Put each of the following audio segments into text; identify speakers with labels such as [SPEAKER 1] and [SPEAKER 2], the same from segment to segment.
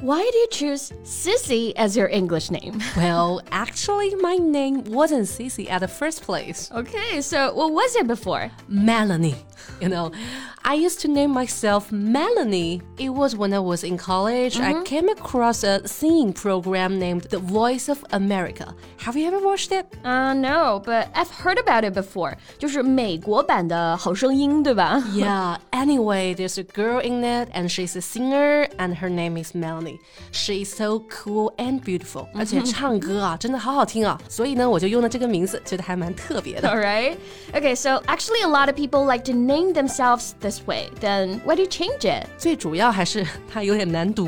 [SPEAKER 1] Why did you choose Sissy as your English name?
[SPEAKER 2] well, actually, my name wasn't Sissy at the first place.
[SPEAKER 1] Okay, so what was it before?
[SPEAKER 2] Melanie. You know, I used to name myself Melanie. It was when I was in college. Mm -hmm. I mm-hmm. came across a singing program named The Voice of America. Have you ever watched it?
[SPEAKER 1] Uh, no, but I've heard about it before. 就是美国版的好声音，对吧?
[SPEAKER 2] yeah. Anyway, there's a girl in it, and she's a singer, and her name is Melanie. She is so cool and beautiful. 而且唱歌啊，真的好好听啊。所以呢，我就用了这个名字，觉得还蛮特别的。
[SPEAKER 1] All right. Okay, so actually, a lot of people like to name themselves this this way, then why do you change it?
[SPEAKER 2] 最主要还是它有点难读，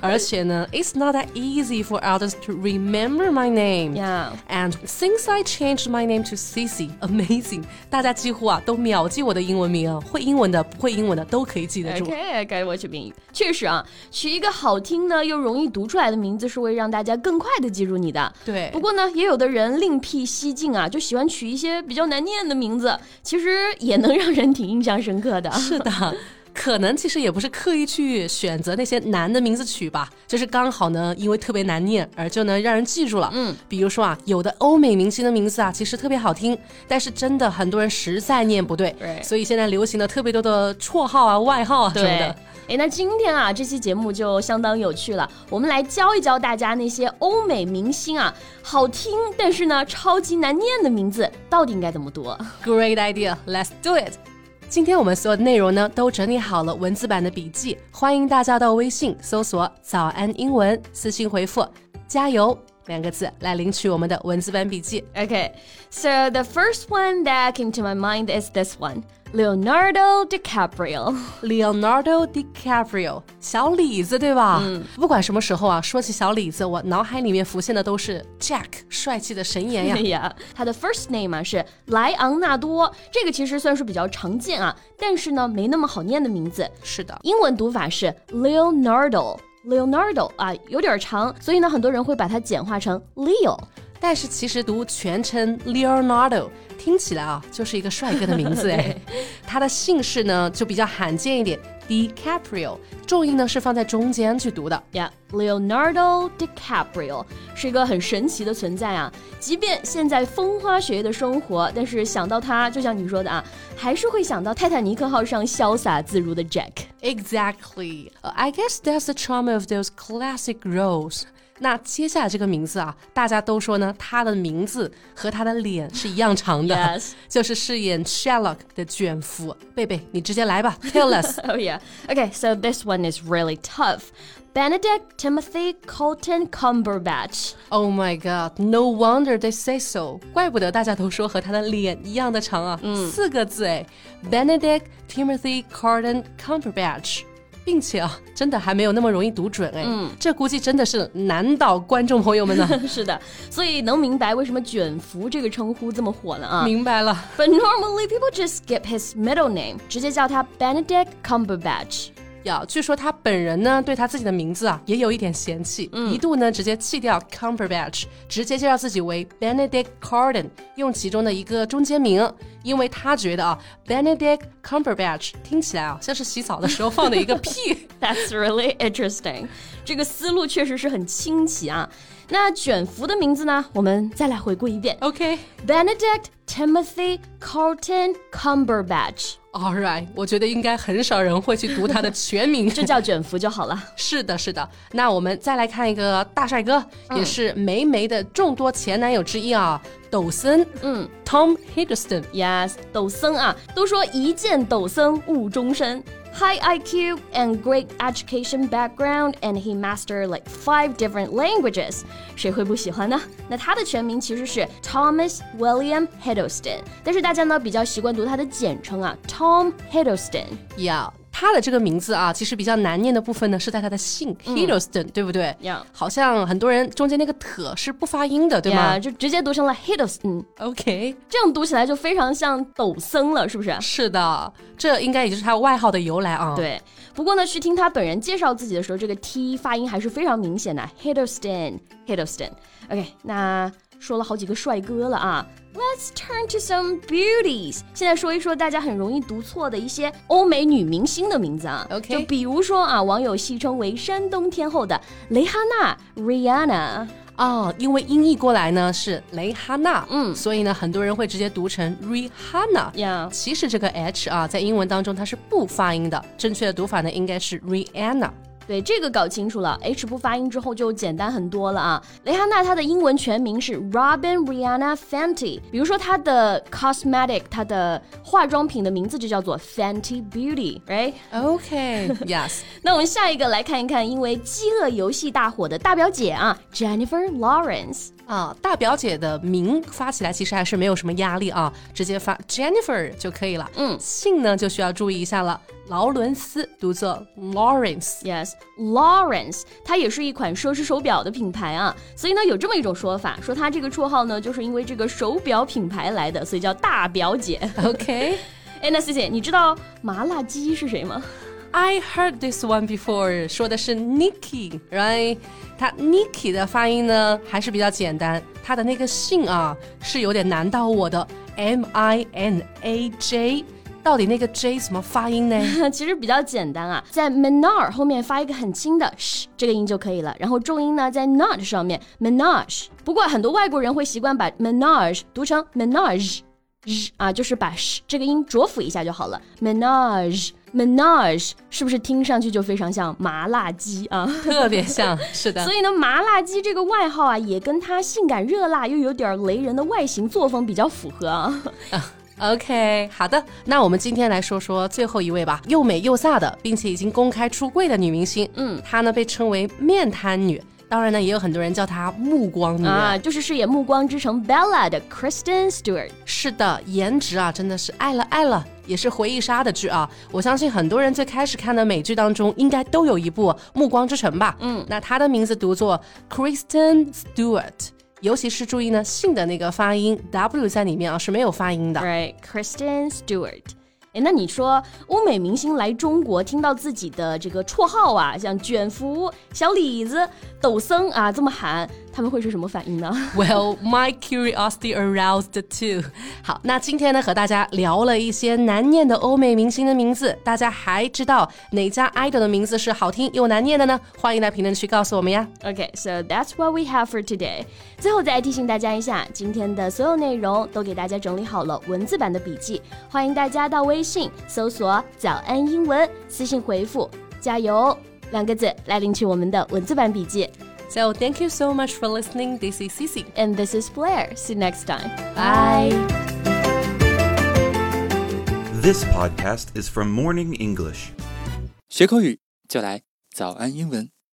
[SPEAKER 2] 而且呢，it's not that easy for others to remember my name.
[SPEAKER 1] Yeah.
[SPEAKER 2] And since I changed my name to Cici, amazing，大家几乎啊都秒记我的英文名啊，会英文的、不会英文的都可以记得住。
[SPEAKER 1] Okay, I got what you mean. 确实啊，取一个好 听呢又容易读出来的名字，是会让大家更快的记住你的。
[SPEAKER 2] 对。
[SPEAKER 1] 不过呢，也有的人另辟蹊径啊，就喜欢取一些比较难念的名字，其实也能让人挺印象深刻的。的。
[SPEAKER 2] 是的，可能其实也不是刻意去选择那些难的名字取吧，就是刚好呢，因为特别难念，而就能让人记住了。嗯，比如说啊，有的欧美明星的名字啊，其实特别好听，但是真的很多人实在念不对，所以现在流行的特别多的绰号啊、外号啊什么的。
[SPEAKER 1] 哎，那今天啊，这期节目就相当有趣了，我们来教一教大家那些欧美明星啊，好听但是呢超级难念的名字到底应该怎么读
[SPEAKER 2] ？Great idea, let's do it. 今天我们所有的内容呢，都整理好了文字版的笔记，欢迎大家到微信搜索“早安英文”，私信回复“加油”两个字来领取我们的文字版笔记。
[SPEAKER 1] Okay, so the first one that came to my mind is this one. Leonardo DiCaprio.
[SPEAKER 2] Leonardo DiCaprio，小李子对吧？嗯，不管什么时候啊，说起小李子，我脑海里面浮现的都是 Jack，帅气的神颜呀。
[SPEAKER 1] 对 呀，他的 first name 啊是莱昂纳多，这个其实算是比较常见啊，但是呢没那么好念的名字。
[SPEAKER 2] 是的，
[SPEAKER 1] 英文读法是 Leonardo。Leonardo 啊，有点长，所以呢，很多人会把它简化成 Leo。
[SPEAKER 2] 但是其实读全称 Leonardo。听起来啊，就是一个帅哥的名字 哎。他的姓氏呢就比较罕见一点，DiCaprio，重音呢是放在中间去读的。
[SPEAKER 1] Yeah，Leonardo DiCaprio 是一个很神奇的存在啊。即便现在风花雪月的生活，但是想到他，就像你说的啊，还是会想到泰坦尼克号上潇洒自如的 Jack。
[SPEAKER 2] Exactly. I guess that's the charm of those classic roles. 那接下来这个名字啊，大家都说呢，他的名字和他的脸是一样长的
[SPEAKER 1] ，yes.
[SPEAKER 2] 就是饰演 Sherlock 的卷福。贝贝，你直接来吧，Tell us.
[SPEAKER 1] oh yeah. Okay, so this one is really tough. Benedict Timothy Colton Cumberbatch.
[SPEAKER 2] Oh my god, no wonder they say so. 怪不得大家都说和他的脸一样的长啊，嗯、四个字哎，Benedict Timothy Colton Cumberbatch。并且啊，真的还没有那么容易读准哎，嗯，这估计真的是难倒观众朋友们呢。
[SPEAKER 1] 是的，所以能明白为什么卷福这个称呼这么火了啊？
[SPEAKER 2] 明白了。
[SPEAKER 1] But normally people just skip his middle name，直接叫他 Benedict Cumberbatch。
[SPEAKER 2] 呀，据说他本人呢，对他自己的名字啊，也有一点嫌弃，一度呢直接弃掉 Cumberbatch，直接介绍自己为 Benedict Corden，用其中的一个中间名，因为他觉得啊，Benedict Cumberbatch 听起来啊，像是洗澡的时候放的一个屁。
[SPEAKER 1] That's really interesting，这个思路确实是很清奇啊。那卷福的名字呢？我们再来回顾一遍。
[SPEAKER 2] OK，Benedict
[SPEAKER 1] Timothy Carlton Cumberbatch。
[SPEAKER 2] All right，我觉得应该很少人会去读他的全名，
[SPEAKER 1] 就叫卷福就好了。
[SPEAKER 2] 是的，是的。那我们再来看一个大帅哥，也是梅梅的众多前男友之一啊，抖森。嗯，Tom
[SPEAKER 1] Hiddleston。Yes，抖森啊，都说一见抖森误终身。 high IQ and great education background, and he mastered like five different languages. 谁会不喜欢呢？那他的全名其实是 Thomas William Hiddleston，但是大家呢比较习惯读他的简称啊，Tom Hiddleston。
[SPEAKER 2] 要。 他的这个名字啊，其实比较难念的部分呢，是在他的姓 Hiddleston，对不对？
[SPEAKER 1] 呀，
[SPEAKER 2] 好像很多人中间那个特是不发音的，对吗？
[SPEAKER 1] 就直接读成了 Hiddleston。
[SPEAKER 2] OK，
[SPEAKER 1] 这样读起来就非常像抖森了，是不是？
[SPEAKER 2] 是的，这应该也就是他外号的由来啊。
[SPEAKER 1] 对，不过呢，去听他本人介绍自己的时候，这个 T 发音还是非常明显的，Hiddleston，Hiddleston。OK，那说了好几个帅哥了啊。Let's turn to some beauties。现在说一说大家很容易读错的一些欧美女明星的名字啊。
[SPEAKER 2] OK，
[SPEAKER 1] 就比如说啊，网友戏称为山东天后的蕾哈娜 Rihanna。
[SPEAKER 2] 哦，因为音译过来呢是蕾哈娜，
[SPEAKER 1] 嗯，
[SPEAKER 2] 所以呢很多人会直接读成 Rihanna。
[SPEAKER 1] 呀，
[SPEAKER 2] 其实这个 H 啊在英文当中它是不发音的，正确的读法呢应该是 Rihanna。
[SPEAKER 1] 对这个搞清楚了，H 不发音之后就简单很多了啊。蕾哈娜她的英文全名是 Robin Rihanna Fenty，比如说她的 cosmetic，她的化妆品的名字就叫做 Fenty Beauty，right？OK，Yes。那我们下一个来看一看，因为饥饿游戏大火的大表姐啊，Jennifer Lawrence。
[SPEAKER 2] 啊，大表姐的名发起来其实还是没有什么压力啊，直接发 Jennifer 就可以了。
[SPEAKER 1] 嗯，
[SPEAKER 2] 姓呢就需要注意一下了，劳伦斯读作 Lawrence。
[SPEAKER 1] Yes，Lawrence，它也是一款奢侈手表的品牌啊，所以呢有这么一种说法，说它这个绰号呢就是因为这个手表品牌来的，所以叫大表姐。
[SPEAKER 2] OK，
[SPEAKER 1] 哎，那 C C，你知道麻辣鸡是谁吗
[SPEAKER 2] ？I heard this one before，说的是 Nikki，right？它 Nikki 的发音呢还是比较简单，它的那个姓啊是有点难到我的 M I N A J，到底那个 J 怎么发音呢？
[SPEAKER 1] 其实比较简单啊，在 Menar 后面发一个很轻的 sh 这个音就可以了，然后重音呢在 not 上面 Menage。不过很多外国人会习惯把 Menage 读成 Menage，啊，就是把 sh 这个音浊辅一下就好了，Menage。Menage 是不是听上去就非常像麻辣鸡啊？
[SPEAKER 2] 特别像，是的。
[SPEAKER 1] 所以呢，麻辣鸡这个外号啊，也跟它性感热辣又有点雷人的外形作风比较符合啊。
[SPEAKER 2] OK，好的，那我们今天来说说最后一位吧，又美又飒的，并且已经公开出柜的女明星。
[SPEAKER 1] 嗯，
[SPEAKER 2] 她呢被称为面瘫女。当然呢，也有很多人叫她目光女
[SPEAKER 1] 啊，就是饰演《暮光之城》Bella 的 Kristen Stewart。
[SPEAKER 2] 是的，颜值啊，真的是爱了爱了，也是回忆杀的剧啊。我相信很多人最开始看的美剧当中，应该都有一部《暮光之城》吧？
[SPEAKER 1] 嗯，
[SPEAKER 2] 那她的名字读作 Kristen Stewart，尤其是注意呢姓的那个发音 W 在里面啊是没有发音的。
[SPEAKER 1] Right，Kristen Stewart。哎，那你说欧美明星来中国，听到自己的这个绰号啊，像卷福、小李子、抖森啊这么喊，他们会是什么反应呢？
[SPEAKER 2] Well, my curiosity aroused too。好，那今天呢和大家聊了一些难念的欧美明星的名字，大家还知道哪家 idol 的名字是好听又难念的呢？欢迎在评论区告诉我们呀。
[SPEAKER 1] Okay, so that's what we have for today。最后再提醒大家一下，今天的所有内容都给大家整理好了文字版的笔记，欢迎大家到微。微信搜索“早安英文”，私信回复“加油”两个字来领取我们的文字版笔记。
[SPEAKER 2] So thank you so much for listening. This is Cici
[SPEAKER 1] and this is Blair. See you next time.
[SPEAKER 2] Bye.
[SPEAKER 3] This podcast is from Morning English.
[SPEAKER 4] 学口语就来早安英文。